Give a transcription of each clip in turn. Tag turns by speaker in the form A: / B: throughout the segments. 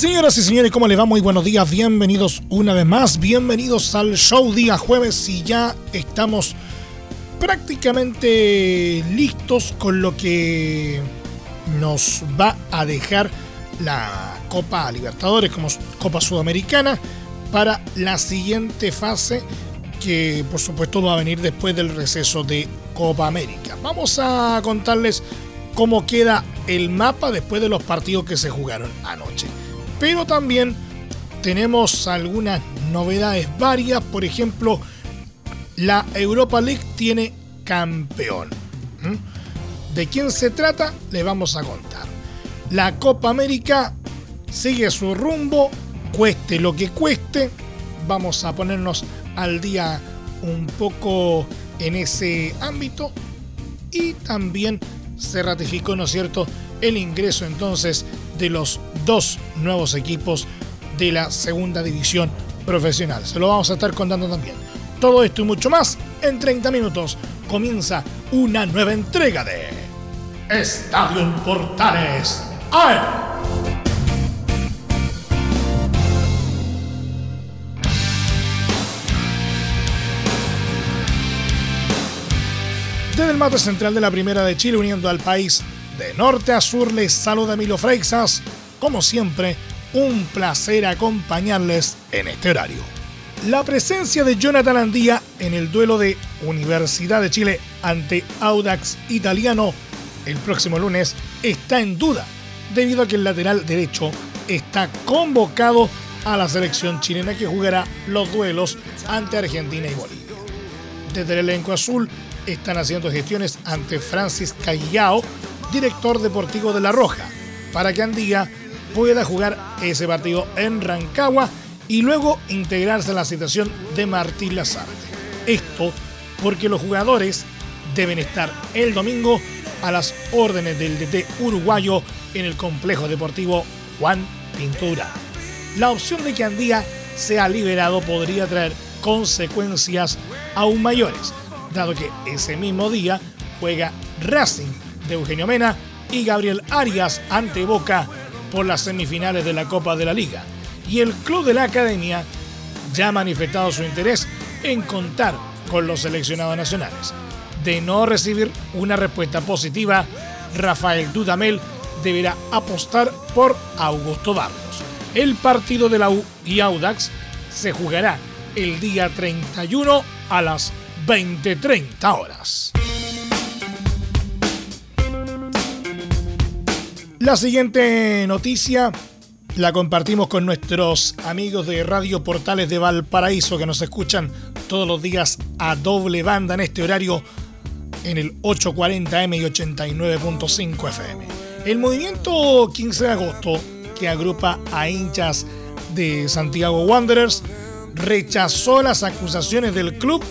A: Señoras y señores, ¿cómo les va? Muy buenos días, bienvenidos una vez más, bienvenidos al show día jueves y ya estamos prácticamente listos con lo que nos va a dejar la Copa Libertadores como Copa Sudamericana para la siguiente fase que por supuesto va a venir después del receso de Copa América. Vamos a contarles cómo queda el mapa después de los partidos que se jugaron anoche pero también tenemos algunas novedades varias. Por ejemplo, la Europa League tiene campeón. ¿De quién se trata? Le vamos a contar. La Copa América sigue su rumbo, cueste lo que cueste. Vamos a ponernos al día un poco en ese ámbito. Y también se ratificó, ¿no es cierto?, el ingreso entonces de los dos nuevos equipos de la segunda división profesional. Se lo vamos a estar contando también. Todo esto y mucho más en 30 minutos. Comienza una nueva entrega de Estadio Portales. Desde el mapa central de la Primera de Chile, uniendo al país de norte a sur les saluda Emilio Freixas. Como siempre, un placer acompañarles en este horario. La presencia de Jonathan Andía en el duelo de Universidad de Chile ante Audax Italiano el próximo lunes está en duda, debido a que el lateral derecho está convocado a la selección chilena que jugará los duelos ante Argentina y Bolivia. Desde el elenco azul están haciendo gestiones ante Francis Callao director deportivo de La Roja, para que Andía pueda jugar ese partido en Rancagua y luego integrarse a la situación de Martín Lazarte. Esto porque los jugadores deben estar el domingo a las órdenes del DT uruguayo en el complejo deportivo Juan Pintura. La opción de que Andía sea liberado podría traer consecuencias aún mayores, dado que ese mismo día juega Racing Eugenio Mena y Gabriel Arias ante Boca por las semifinales de la Copa de la Liga. Y el club de la Academia ya ha manifestado su interés en contar con los seleccionados nacionales. De no recibir una respuesta positiva, Rafael Dudamel deberá apostar por Augusto Barros. El partido de la U y Audax se jugará el día 31 a las 20:30 horas. La siguiente noticia la compartimos con nuestros amigos de Radio Portales de Valparaíso que nos escuchan todos los días a doble banda en este horario en el 840M y 89.5 FM. El movimiento 15 de agosto, que agrupa a hinchas de Santiago Wanderers, rechazó las acusaciones del club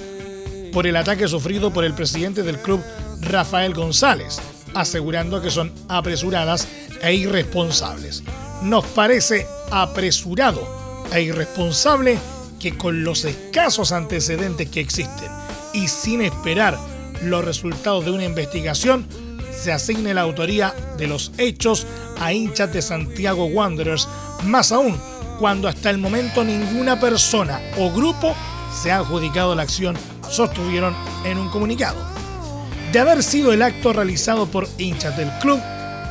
A: por el ataque sufrido por el presidente del club, Rafael González asegurando que son apresuradas e irresponsables. Nos parece apresurado e irresponsable que con los escasos antecedentes que existen y sin esperar los resultados de una investigación, se asigne la autoría de los hechos a hinchas de Santiago Wanderers, más aún cuando hasta el momento ninguna persona o grupo se ha adjudicado la acción, sostuvieron en un comunicado. De haber sido el acto realizado por hinchas del club,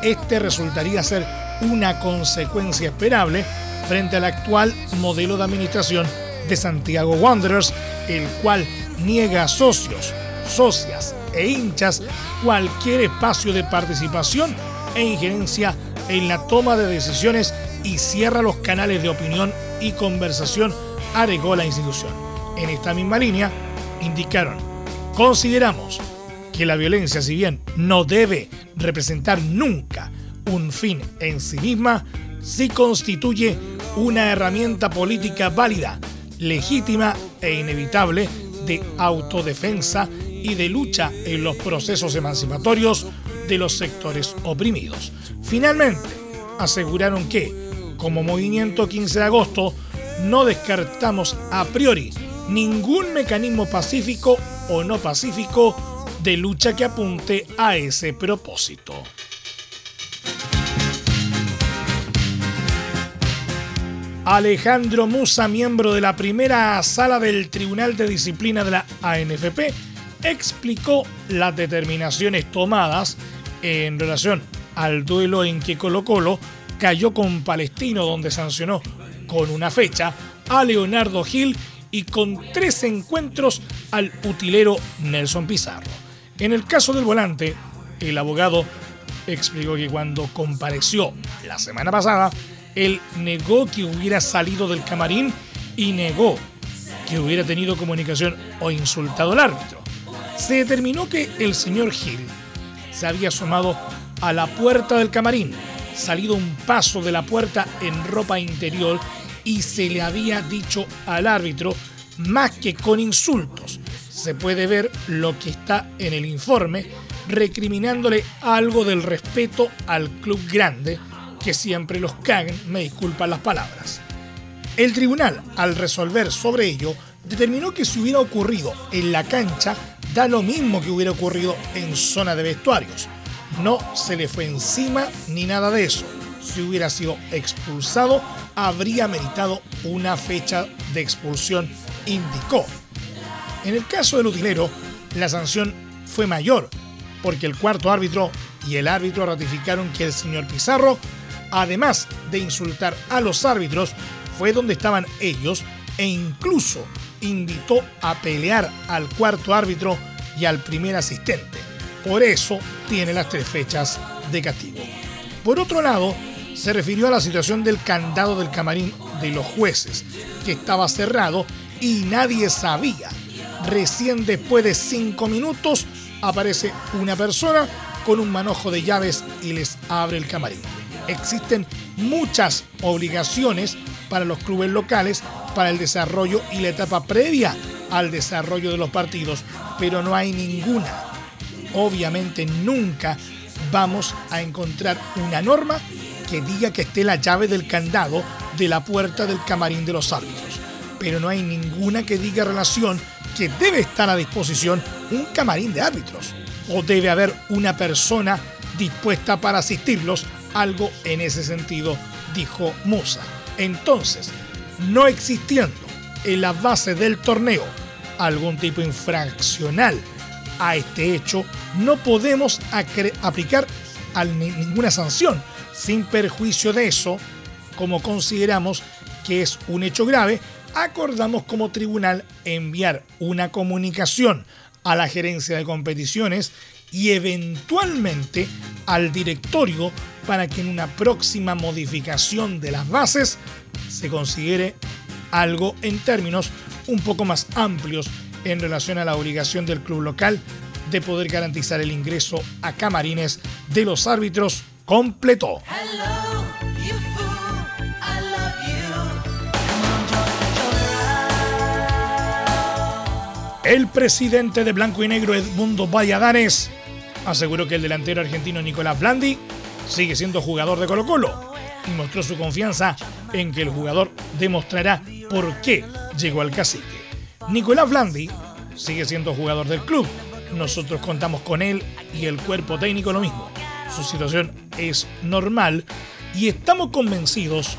A: este resultaría ser una consecuencia esperable frente al actual modelo de administración de Santiago Wanderers, el cual niega a socios, socias e hinchas cualquier espacio de participación e injerencia en la toma de decisiones y cierra los canales de opinión y conversación, agregó la institución. En esta misma línea, indicaron, consideramos que la violencia, si bien no debe representar nunca un fin en sí misma, sí constituye una herramienta política válida, legítima e inevitable de autodefensa y de lucha en los procesos emancipatorios de los sectores oprimidos. Finalmente, aseguraron que, como movimiento 15 de agosto, no descartamos a priori ningún mecanismo pacífico o no pacífico de lucha que apunte a ese propósito. Alejandro Musa, miembro de la primera sala del Tribunal de Disciplina de la ANFP, explicó las determinaciones tomadas en relación al duelo en que Colo Colo cayó con Palestino, donde sancionó con una fecha a Leonardo Gil y con tres encuentros al utilero Nelson Pizarro. En el caso del volante, el abogado explicó que cuando compareció la semana pasada, él negó que hubiera salido del camarín y negó que hubiera tenido comunicación o insultado al árbitro. Se determinó que el señor Gil se había asomado a la puerta del camarín, salido un paso de la puerta en ropa interior y se le había dicho al árbitro más que con insultos. Se puede ver lo que está en el informe recriminándole algo del respeto al club grande, que siempre los caguen, me disculpan las palabras. El tribunal, al resolver sobre ello, determinó que si hubiera ocurrido en la cancha, da lo mismo que hubiera ocurrido en zona de vestuarios. No se le fue encima ni nada de eso. Si hubiera sido expulsado, habría meritado una fecha de expulsión, indicó. En el caso del utilero, la sanción fue mayor, porque el cuarto árbitro y el árbitro ratificaron que el señor Pizarro, además de insultar a los árbitros, fue donde estaban ellos e incluso invitó a pelear al cuarto árbitro y al primer asistente. Por eso tiene las tres fechas de castigo. Por otro lado, se refirió a la situación del candado del camarín de los jueces, que estaba cerrado y nadie sabía. Recién después de cinco minutos aparece una persona con un manojo de llaves y les abre el camarín. Existen muchas obligaciones para los clubes locales para el desarrollo y la etapa previa al desarrollo de los partidos, pero no hay ninguna. Obviamente nunca vamos a encontrar una norma que diga que esté la llave del candado de la puerta del camarín de los árbitros, pero no hay ninguna que diga relación que debe estar a disposición un camarín de árbitros o debe haber una persona dispuesta para asistirlos, algo en ese sentido, dijo Musa. Entonces, no existiendo en la base del torneo algún tipo infraccional a este hecho, no podemos aplicar ninguna sanción. Sin perjuicio de eso, como consideramos que es un hecho grave, acordamos como tribunal enviar una comunicación a la gerencia de competiciones y eventualmente al directorio para que en una próxima modificación de las bases se considere algo en términos un poco más amplios en relación a la obligación del club local de poder garantizar el ingreso a camarines de los árbitros completo. El presidente de Blanco y Negro, Edmundo Valladares, aseguró que el delantero argentino Nicolás Blandi sigue siendo jugador de Colo Colo y mostró su confianza en que el jugador demostrará por qué llegó al cacique. Nicolás Blandi sigue siendo jugador del club. Nosotros contamos con él y el cuerpo técnico lo mismo. Su situación es normal y estamos convencidos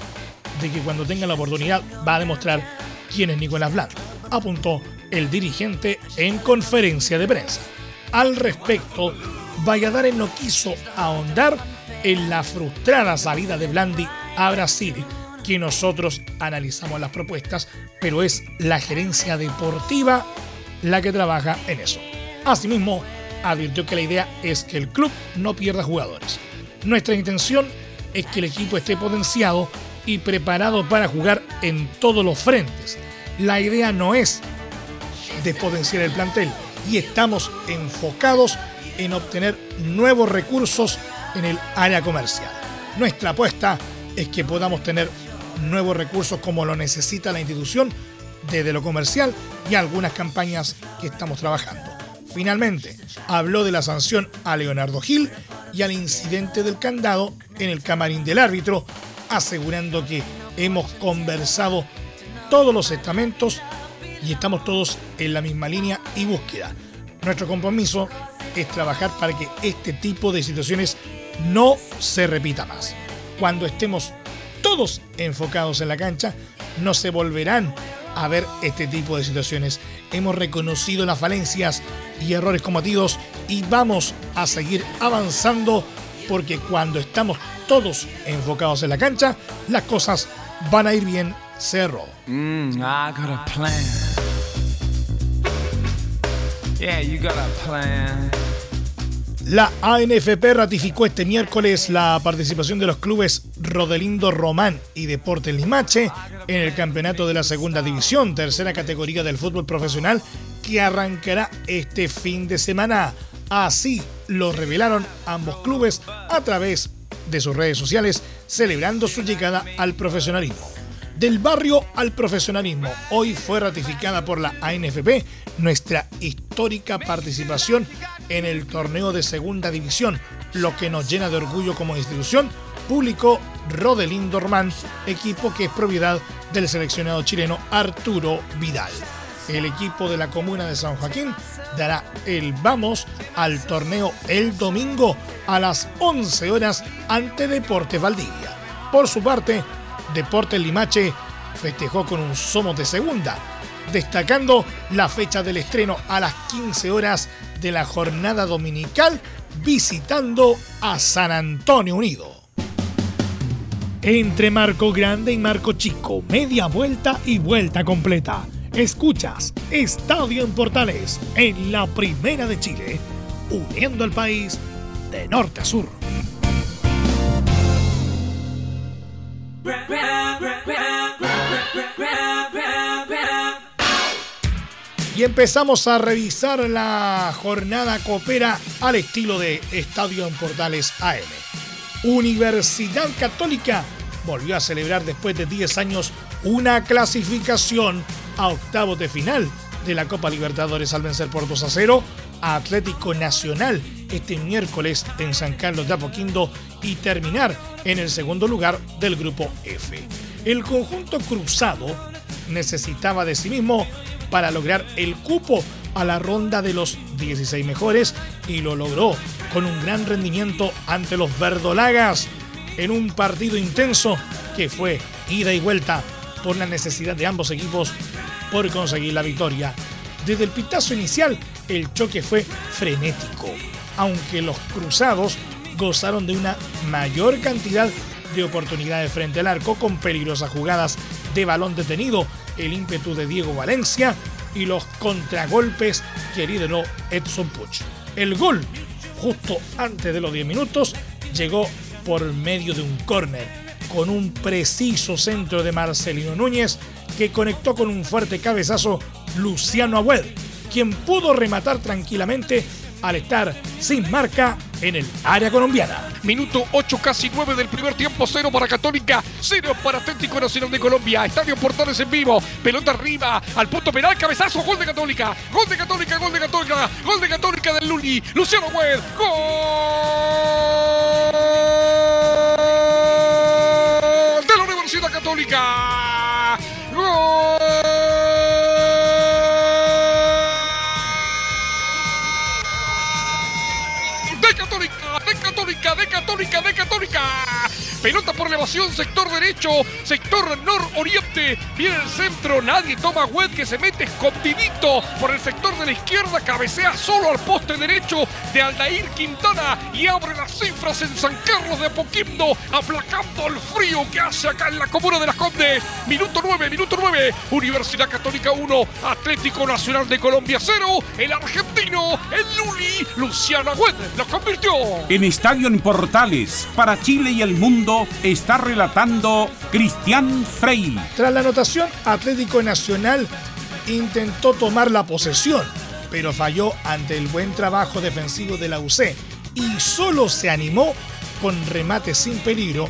A: de que cuando tenga la oportunidad va a demostrar quién es Nicolás Blandi, apuntó el dirigente en conferencia de prensa. Al respecto, Valladares no quiso ahondar en la frustrada salida de Blandi a Brasil, que nosotros analizamos las propuestas, pero es la gerencia deportiva la que trabaja en eso. Asimismo, advirtió que la idea es que el club no pierda jugadores. Nuestra intención es que el equipo esté potenciado y preparado para jugar en todos los frentes. La idea no es despotenciar el plantel y estamos enfocados en obtener nuevos recursos en el área comercial. Nuestra apuesta es que podamos tener nuevos recursos como lo necesita la institución desde lo comercial y algunas campañas que estamos trabajando. Finalmente, habló de la sanción a Leonardo Gil y al incidente del candado en el camarín del árbitro, asegurando que hemos conversado todos los estamentos y estamos todos en la misma línea y búsqueda. Nuestro compromiso es trabajar para que este tipo de situaciones no se repita más. Cuando estemos todos enfocados en la cancha, no se volverán a ver este tipo de situaciones. Hemos reconocido las falencias y errores cometidos y vamos a seguir avanzando porque cuando estamos todos enfocados en la cancha, las cosas van a ir bien. Cerro. Mm, la ANFP ratificó este miércoles la participación de los clubes Rodelindo Román y Deportes Limache en el campeonato de la segunda división, tercera categoría del fútbol profesional, que arrancará este fin de semana. Así lo revelaron ambos clubes a través de sus redes sociales, celebrando su llegada al profesionalismo. Del barrio al profesionalismo, hoy fue ratificada por la ANFP nuestra histórica participación en el torneo de segunda división, lo que nos llena de orgullo como institución, publicó Rodelín Dormán, equipo que es propiedad del seleccionado chileno Arturo Vidal. El equipo de la comuna de San Joaquín dará el vamos al torneo el domingo a las 11 horas ante Deportes Valdivia. Por su parte, Deportes Limache festejó con un somo de segunda, destacando la fecha del estreno a las 15 horas de la jornada dominical visitando a San Antonio Unido. Entre Marco Grande y Marco Chico, media vuelta y vuelta completa. Escuchas Estadio en Portales en la Primera de Chile, uniendo al país de norte a sur. Y empezamos a revisar la jornada coopera al estilo de Estadio en Portales AM. Universidad Católica volvió a celebrar después de 10 años una clasificación a octavos de final de la Copa Libertadores al vencer por 2 a 0 a Atlético Nacional este miércoles en San Carlos de Apoquindo y terminar en el segundo lugar del grupo F. El conjunto cruzado necesitaba de sí mismo para lograr el cupo a la ronda de los 16 mejores y lo logró con un gran rendimiento ante los verdolagas en un partido intenso que fue ida y vuelta por la necesidad de ambos equipos por conseguir la victoria. Desde el pitazo inicial, el choque fue frenético, aunque los cruzados gozaron de una mayor cantidad de oportunidades frente al arco con peligrosas jugadas de balón detenido, el ímpetu de Diego Valencia y los contragolpes que lideró Edson Puch. El gol, justo antes de los 10 minutos, llegó por medio de un córner con un preciso centro de Marcelino Núñez que conectó con un fuerte cabezazo Luciano Agüed, quien pudo rematar tranquilamente al estar sin marca en el área colombiana.
B: Minuto 8, casi 9 del primer tiempo, 0 para Católica, 0 para Atlético Nacional de Colombia. Estadio Portales en vivo, pelota arriba, al punto penal, cabezazo, gol de Católica, gol de Católica, gol de Católica, gol de Católica del Luli, Luciano Agüed, gol de la Universidad Católica. Católica, de Católica. Pelota por elevación, sector derecho, sector nororiente. Viene el centro, nadie toma web que se mete escondidito por el sector de la izquierda. Cabecea solo al poste derecho de Aldair Quintana y abre las cifras en San Carlos de Apoquindo, aplacando el frío que hace acá en la comuna de las Condes. Minuto 9, minuto 9. Universidad Católica 1, Atlético Nacional de Colombia 0. El argentino, el Luli, Luciano Agüed, lo convirtió.
C: En Estadio en Portales, para Chile y el mundo está relatando Cristian Frey.
A: Tras la anotación, Atlético Nacional intentó tomar la posesión, pero falló ante el buen trabajo defensivo de la UC y solo se animó con remate sin peligro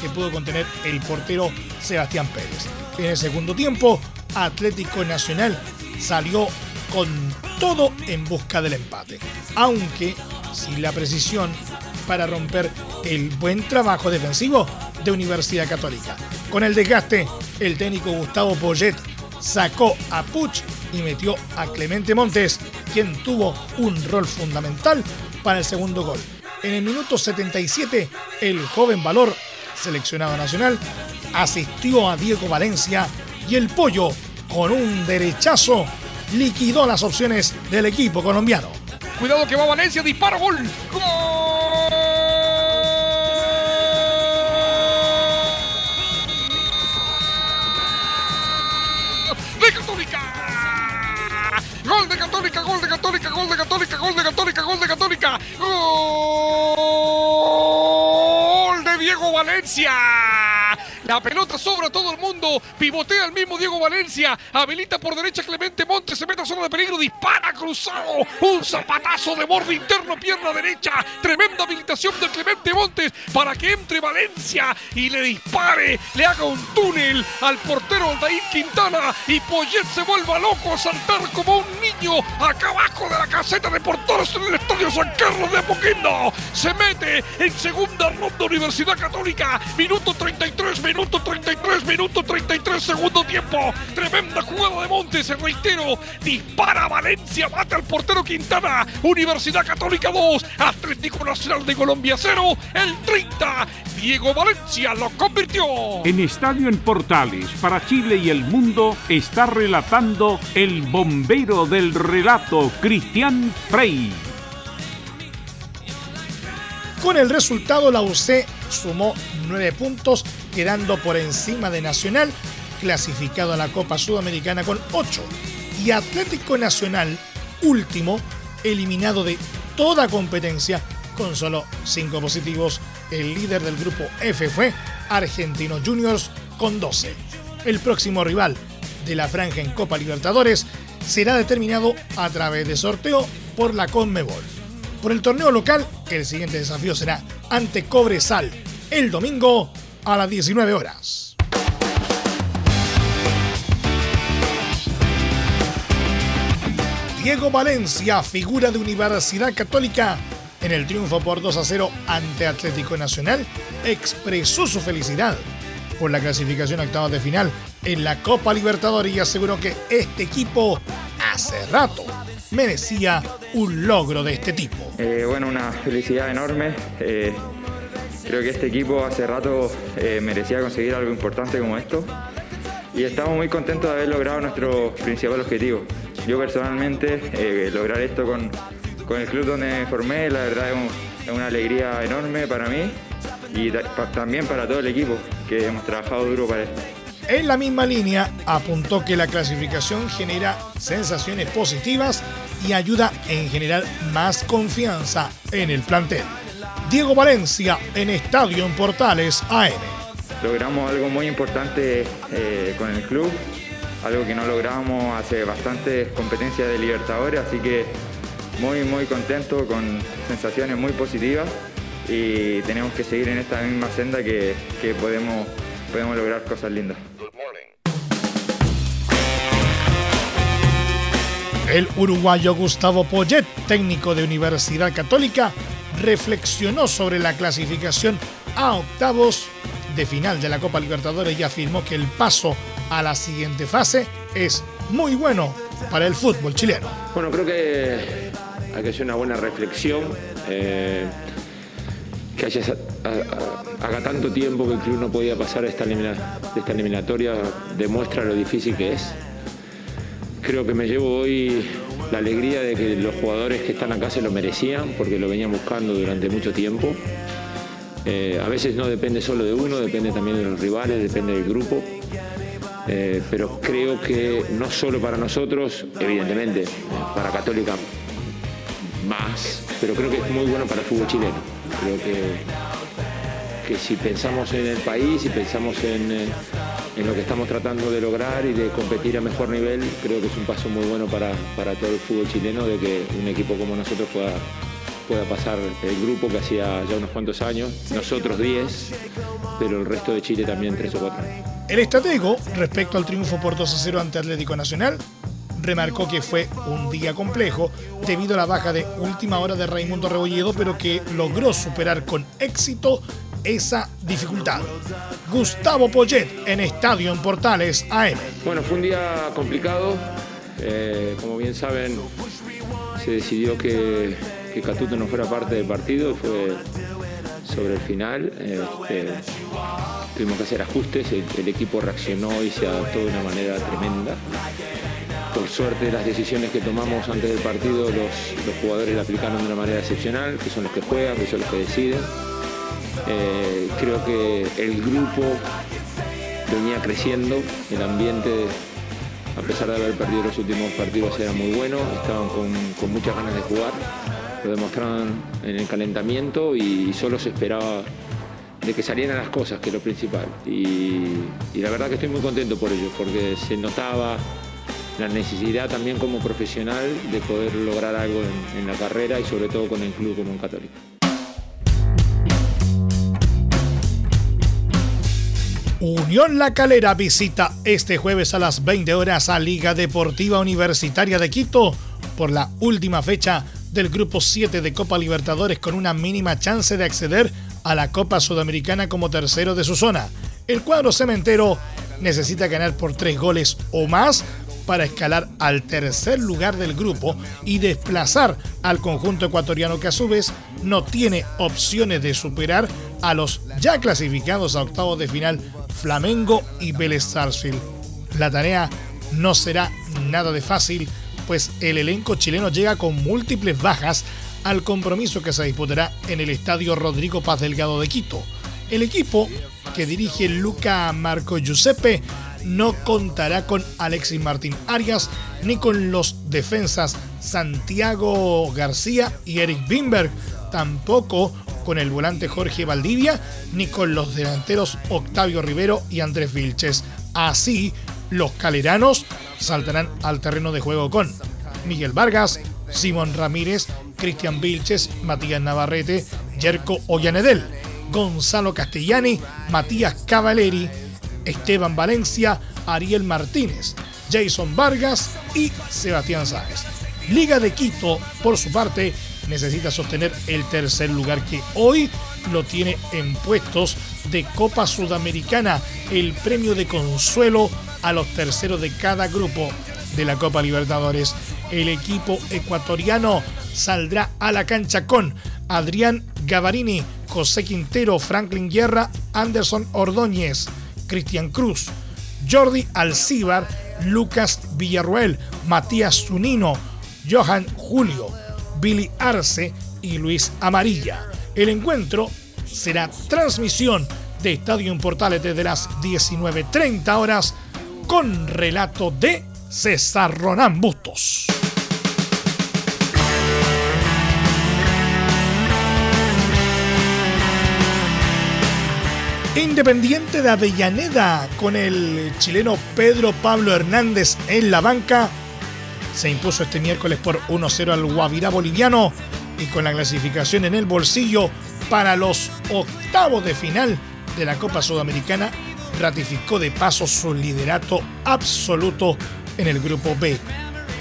A: que pudo contener el portero Sebastián Pérez. En el segundo tiempo, Atlético Nacional salió con todo en busca del empate, aunque sin la precisión para romper el buen trabajo defensivo de Universidad Católica. Con el desgaste, el técnico Gustavo Poyet sacó a Puch y metió a Clemente Montes, quien tuvo un rol fundamental para el segundo gol. En el minuto 77, el joven valor, seleccionado nacional, asistió a Diego Valencia y el pollo, con un derechazo, liquidó las opciones del equipo colombiano.
B: Cuidado que va Valencia, disparo, gol. ¡De gol de Diego Valencia. La pelota sobra todo el mundo. Pivotea el mismo Diego Valencia. Habilita por derecha Clemente Montes. Se mete a zona de peligro. Dispara cruzado. Un zapatazo de borde interno, pierna derecha. Tremenda habilitación de Clemente Montes para que entre Valencia y le dispare. Le haga un túnel al portero Aldair Quintana. Y Poyet se vuelva loco a saltar como un niño acá abajo de la caseta de porteros en el estadio San Carlos de Apoquindo. Se mete en segunda ronda Universidad Católica. Minuto 33, minuto 33, minuto 33, segundo tiempo. Tremenda jugada de Montes, se reitero. Dispara Valencia, mata al portero Quintana. Universidad Católica 2, Atlético Nacional de Colombia 0. El 30, Diego Valencia lo convirtió.
C: En Estadio en Portales, para Chile y el mundo, está relatando el bombero del relato, Cristian Frey.
A: Con el resultado, la UC sumó nueve puntos, quedando por encima de Nacional, clasificado a la Copa Sudamericana con 8. Y Atlético Nacional, último, eliminado de toda competencia con solo 5 positivos. El líder del grupo F fue Argentino Juniors con 12. El próximo rival de la franja en Copa Libertadores será determinado a través de sorteo por la Conmebol. Por el torneo local, el siguiente desafío será ante Cobresal el domingo a las 19 horas. Diego Valencia, figura de Universidad Católica, en el triunfo por 2 a 0 ante Atlético Nacional, expresó su felicidad por la clasificación a octavos de final en la Copa Libertadores y aseguró que este equipo hace rato merecía un logro de este tipo.
D: Eh, bueno, una felicidad enorme. Eh, creo que este equipo hace rato eh, merecía conseguir algo importante como esto y estamos muy contentos de haber logrado nuestro principal objetivo. Yo personalmente, eh, lograr esto con, con, el club donde me formé, la verdad es, un, es una alegría enorme para mí y ta- también para todo el equipo, que hemos trabajado duro para esto.
A: En la misma línea, apuntó que la clasificación genera sensaciones positivas y ayuda en generar más confianza en el plantel. Diego Valencia en Estadio en Portales AM.
D: Logramos algo muy importante eh, con el club, algo que no lográbamos hace bastantes competencias de Libertadores, así que muy, muy contento, con sensaciones muy positivas y tenemos que seguir en esta misma senda que, que podemos, podemos lograr cosas lindas.
A: El uruguayo Gustavo Poyet, técnico de Universidad Católica, reflexionó sobre la clasificación a octavos de final de la Copa Libertadores y afirmó que el paso a la siguiente fase es muy bueno para el fútbol chileno.
E: Bueno, creo que hay que hacer una buena reflexión. eh, que haya, haga tanto tiempo que el club no podía pasar esta, esta eliminatoria demuestra lo difícil que es. Creo que me llevo hoy la alegría de que los jugadores que están acá se lo merecían porque lo venían buscando durante mucho tiempo. Eh, a veces no depende solo de uno, depende también de los rivales, depende del grupo. Eh, pero creo que no solo para nosotros, evidentemente, para Católica más, pero creo que es muy bueno para el fútbol chileno. Creo que, que si pensamos en el país y pensamos en, eh, en lo que estamos tratando de lograr y de competir a mejor nivel, creo que es un paso muy bueno para, para todo el fútbol chileno de que un equipo como nosotros pueda, pueda pasar el grupo que hacía ya unos cuantos años, nosotros 10, pero el resto de Chile también 3 o 4.
A: El estratego, respecto al triunfo por 2 a 0 ante Atlético Nacional, remarcó que fue un día complejo debido a la baja de última hora de Raimundo Rebolledo, pero que logró superar con éxito esa dificultad. Gustavo Poyet en Estadio en Portales AM.
E: Bueno, fue un día complicado. Eh, como bien saben, se decidió que, que, Catuto no fuera parte del partido. Fue sobre el final. Este, tuvimos que hacer ajustes. El, equipo reaccionó y se adaptó de una manera tremenda por suerte las decisiones que tomamos antes del partido los, los, jugadores la aplicaron de una manera excepcional, que son los que juegan, que son los que deciden. Eh, creo que el grupo venía creciendo, el ambiente, a pesar de haber perdido los últimos partidos, era muy bueno, estaban con, muchas ganas de jugar, lo demostraron en el calentamiento y solo se esperaba de que salieran las cosas, que es lo principal. Y, y la verdad que estoy muy contento por ello, porque se notaba la necesidad también como profesional de poder lograr algo en, en la carrera y sobre todo con el club como un católico.
A: Unión La Calera visita este jueves a las 20 horas a Liga Deportiva Universitaria de Quito por la última fecha del Grupo 7 de Copa Libertadores con una mínima chance de acceder a la Copa Sudamericana como tercero de su zona. El cuadro cementero necesita ganar por tres goles o más para escalar al tercer lugar del grupo y desplazar al conjunto ecuatoriano que a su vez no tiene opciones de superar a los ya clasificados a octavos de final Flamengo y Vélez Sarsfield. La tarea no será nada de fácil, pues el elenco chileno llega con múltiples bajas al compromiso que se disputará en el Estadio Rodrigo Paz Delgado de Quito. El equipo que dirige Luca Marco Giuseppe no contará con Alexis Martín Arias ni con los defensas Santiago García y Eric Bimberg, tampoco con el volante Jorge Valdivia ni con los delanteros Octavio Rivero y Andrés Vilches. Así, los caleranos saltarán al terreno de juego con Miguel Vargas, Simón Ramírez, Cristian Vilches, Matías Navarrete, Yerko Ollanedel, Gonzalo Castellani, Matías Cavaleri, Esteban Valencia, Ariel Martínez, Jason Vargas y Sebastián Sáez. Liga de Quito, por su parte, necesita sostener el tercer lugar que hoy lo tiene en puestos de Copa Sudamericana, el premio de consuelo a los terceros de cada grupo de la Copa Libertadores. El equipo ecuatoriano saldrá a la cancha con Adrián Gavarini, José Quintero, Franklin Guerra, Anderson Ordóñez, Cristian Cruz, Jordi Alcíbar, Lucas Villarruel, Matías Zunino, Johan Julio, Billy Arce y Luis Amarilla. El encuentro será transmisión de Estadio Portales desde las 19.30 horas con relato de César Ronán Bustos. Independiente de Avellaneda con el chileno Pedro Pablo Hernández en la banca se impuso este miércoles por 1-0 al Guavirá boliviano y con la clasificación en el bolsillo para los octavos de final de la Copa Sudamericana ratificó de paso su liderato absoluto en el grupo B.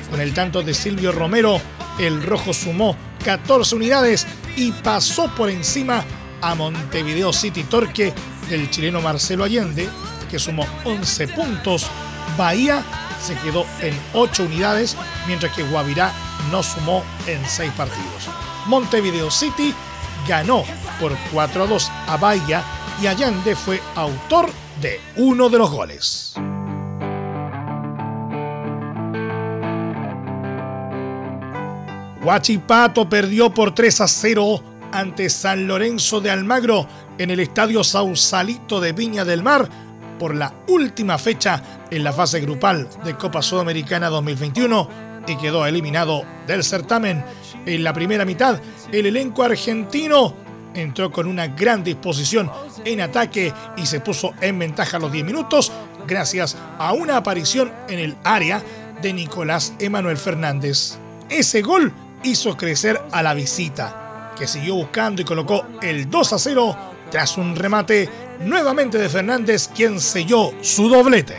A: Con el tanto de Silvio Romero, el rojo sumó 14 unidades y pasó por encima a Montevideo City Torque del chileno Marcelo Allende, que sumó 11 puntos. Bahía se quedó en 8 unidades, mientras que Guavirá no sumó en 6 partidos. Montevideo City ganó por 4 a 2 a Bahía y Allende fue autor de uno de los goles. Huachipato perdió por 3 a 0 ante San Lorenzo de Almagro en el Estadio Sausalito de Viña del Mar por la última fecha en la fase grupal de Copa Sudamericana 2021 y quedó eliminado del certamen. En la primera mitad, el elenco argentino entró con una gran disposición en ataque y se puso en ventaja a los 10 minutos gracias a una aparición en el área de Nicolás Emanuel Fernández. Ese gol hizo crecer a la visita que siguió buscando y colocó el 2 a 0 tras un remate nuevamente de Fernández, quien selló su doblete.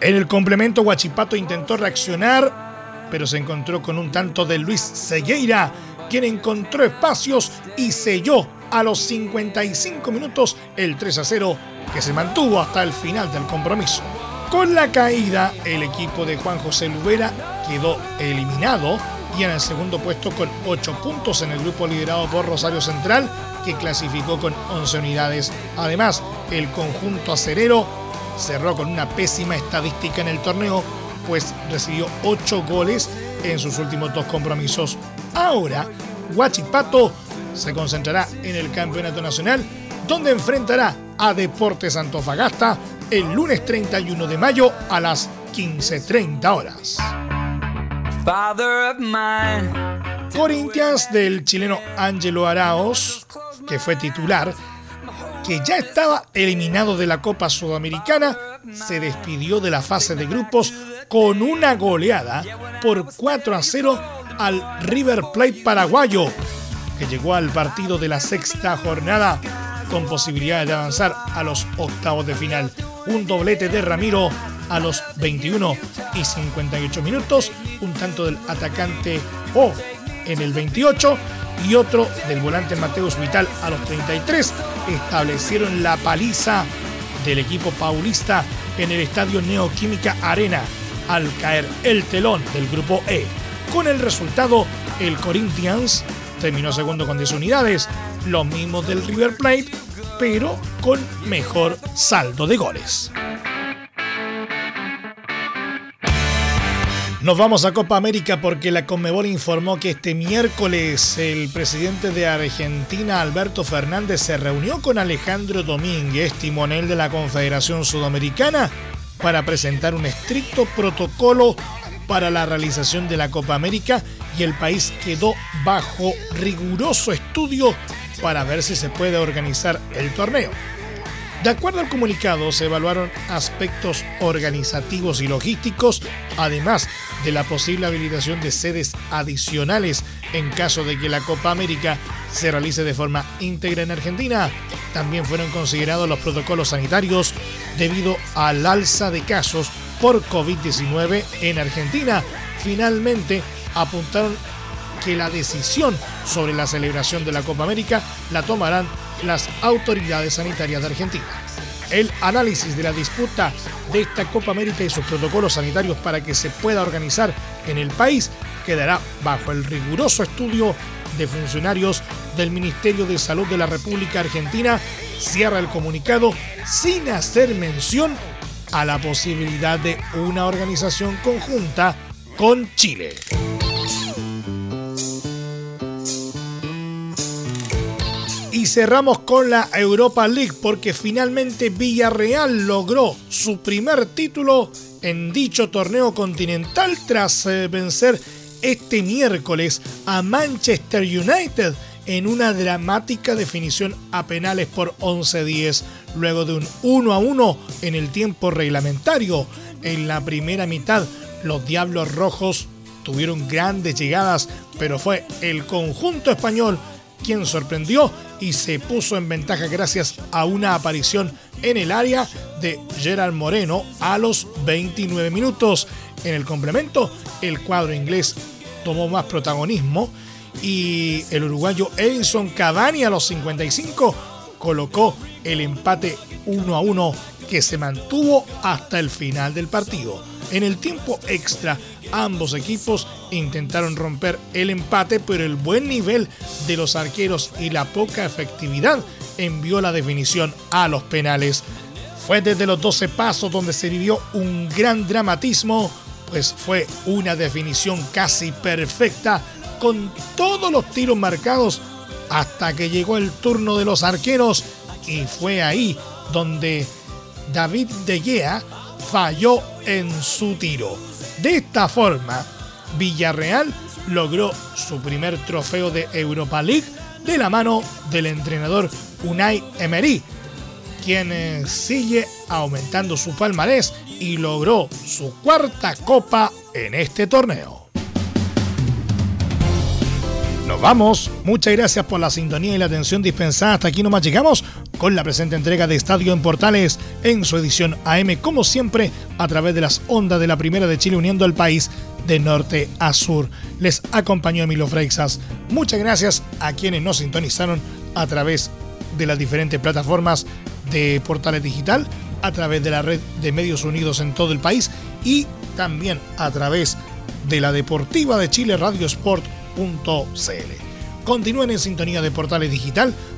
A: En el complemento, Guachipato intentó reaccionar, pero se encontró con un tanto de Luis Segueira, quien encontró espacios y selló a los 55 minutos el 3 a 0 que se mantuvo hasta el final del compromiso. Con la caída, el equipo de Juan José Lubera quedó eliminado y en el segundo puesto con 8 puntos en el grupo liderado por Rosario Central, que clasificó con 11 unidades. Además, el conjunto acerero cerró con una pésima estadística en el torneo, pues recibió 8 goles en sus últimos dos compromisos. Ahora, Huachipato se concentrará en el Campeonato Nacional, donde enfrentará a Deportes Antofagasta el lunes 31 de mayo a las 15.30 horas. Corinthians del chileno Ángelo Araos, que fue titular, que ya estaba eliminado de la Copa Sudamericana, se despidió de la fase de grupos con una goleada por 4 a 0 al River Plate paraguayo, que llegó al partido de la sexta jornada con posibilidades de avanzar a los octavos de final. Un doblete de Ramiro a los 21 y 58 minutos, un tanto del atacante O en el 28 y otro del volante Mateus Vital a los 33 establecieron la paliza del equipo paulista en el estadio Neoquímica Arena al caer el telón del grupo E. Con el resultado, el Corinthians terminó segundo con 10 unidades, los mismos del River Plate, pero con mejor saldo de goles. Nos vamos a Copa América porque la Conmebol informó que este miércoles el presidente de Argentina, Alberto Fernández, se reunió con Alejandro Domínguez, timonel de la Confederación Sudamericana, para presentar un estricto protocolo para la realización de la Copa América y el país quedó bajo riguroso estudio para ver si se puede organizar el torneo. De acuerdo al comunicado, se evaluaron aspectos organizativos y logísticos, además de la posible habilitación de sedes adicionales en caso de que la Copa América se realice de forma íntegra en Argentina. También fueron considerados los protocolos sanitarios debido al alza de casos por COVID-19 en Argentina. Finalmente, apuntaron que la decisión sobre la celebración de la Copa América la tomarán las autoridades sanitarias de Argentina. El análisis de la disputa de esta Copa América y sus protocolos sanitarios para que se pueda organizar en el país quedará bajo el riguroso estudio de funcionarios del Ministerio de Salud de la República Argentina. Cierra el comunicado sin hacer mención a la posibilidad de una organización conjunta con Chile. Cerramos con la Europa League porque finalmente Villarreal logró su primer título en dicho torneo continental tras eh, vencer este miércoles a Manchester United en una dramática definición a penales por 11-10, luego de un 1 1 en el tiempo reglamentario. En la primera mitad, los Diablos Rojos tuvieron grandes llegadas, pero fue el conjunto español quien sorprendió y se puso en ventaja gracias a una aparición en el área de Gerard Moreno a los 29 minutos. En el complemento, el cuadro inglés tomó más protagonismo y el uruguayo Edison Cavani a los 55 colocó el empate 1 a 1 que se mantuvo hasta el final del partido. En el tiempo extra, ambos equipos intentaron romper el empate, pero el buen nivel de los arqueros y la poca efectividad envió la definición a los penales. Fue desde los 12 pasos donde se vivió un gran dramatismo, pues fue una definición casi perfecta con todos los tiros marcados hasta que llegó el turno de los arqueros y fue ahí donde David De Gea falló en su tiro. De esta forma, Villarreal logró su primer trofeo de Europa League de la mano del entrenador Unai Emery, quien eh, sigue aumentando su palmarés y logró su cuarta copa en este torneo. Nos vamos. Muchas gracias por la sintonía y la atención dispensada. Hasta aquí nomás llegamos con la presente entrega de Estadio en Portales en su edición AM, como siempre, a través de las ondas de la Primera de Chile uniendo al país de norte a sur. Les acompañó Emilio Freixas. Muchas gracias a quienes nos sintonizaron a través de las diferentes plataformas de Portales Digital, a través de la red de medios unidos en todo el país y también a través de la Deportiva de Chile Radio Sport Continúen en sintonía de Portales Digital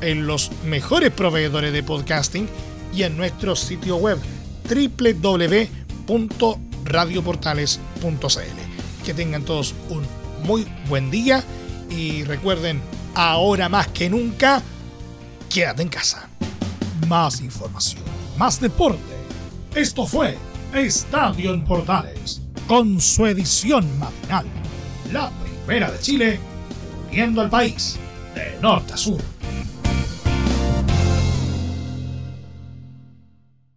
A: en los mejores proveedores de podcasting y en nuestro sitio web www.radioportales.cl. Que tengan todos un muy buen día y recuerden, ahora más que nunca, quédate en casa. Más información, más deporte. Esto fue Estadio en Portales con su edición matinal. La primera de Chile, viendo al país de norte a sur.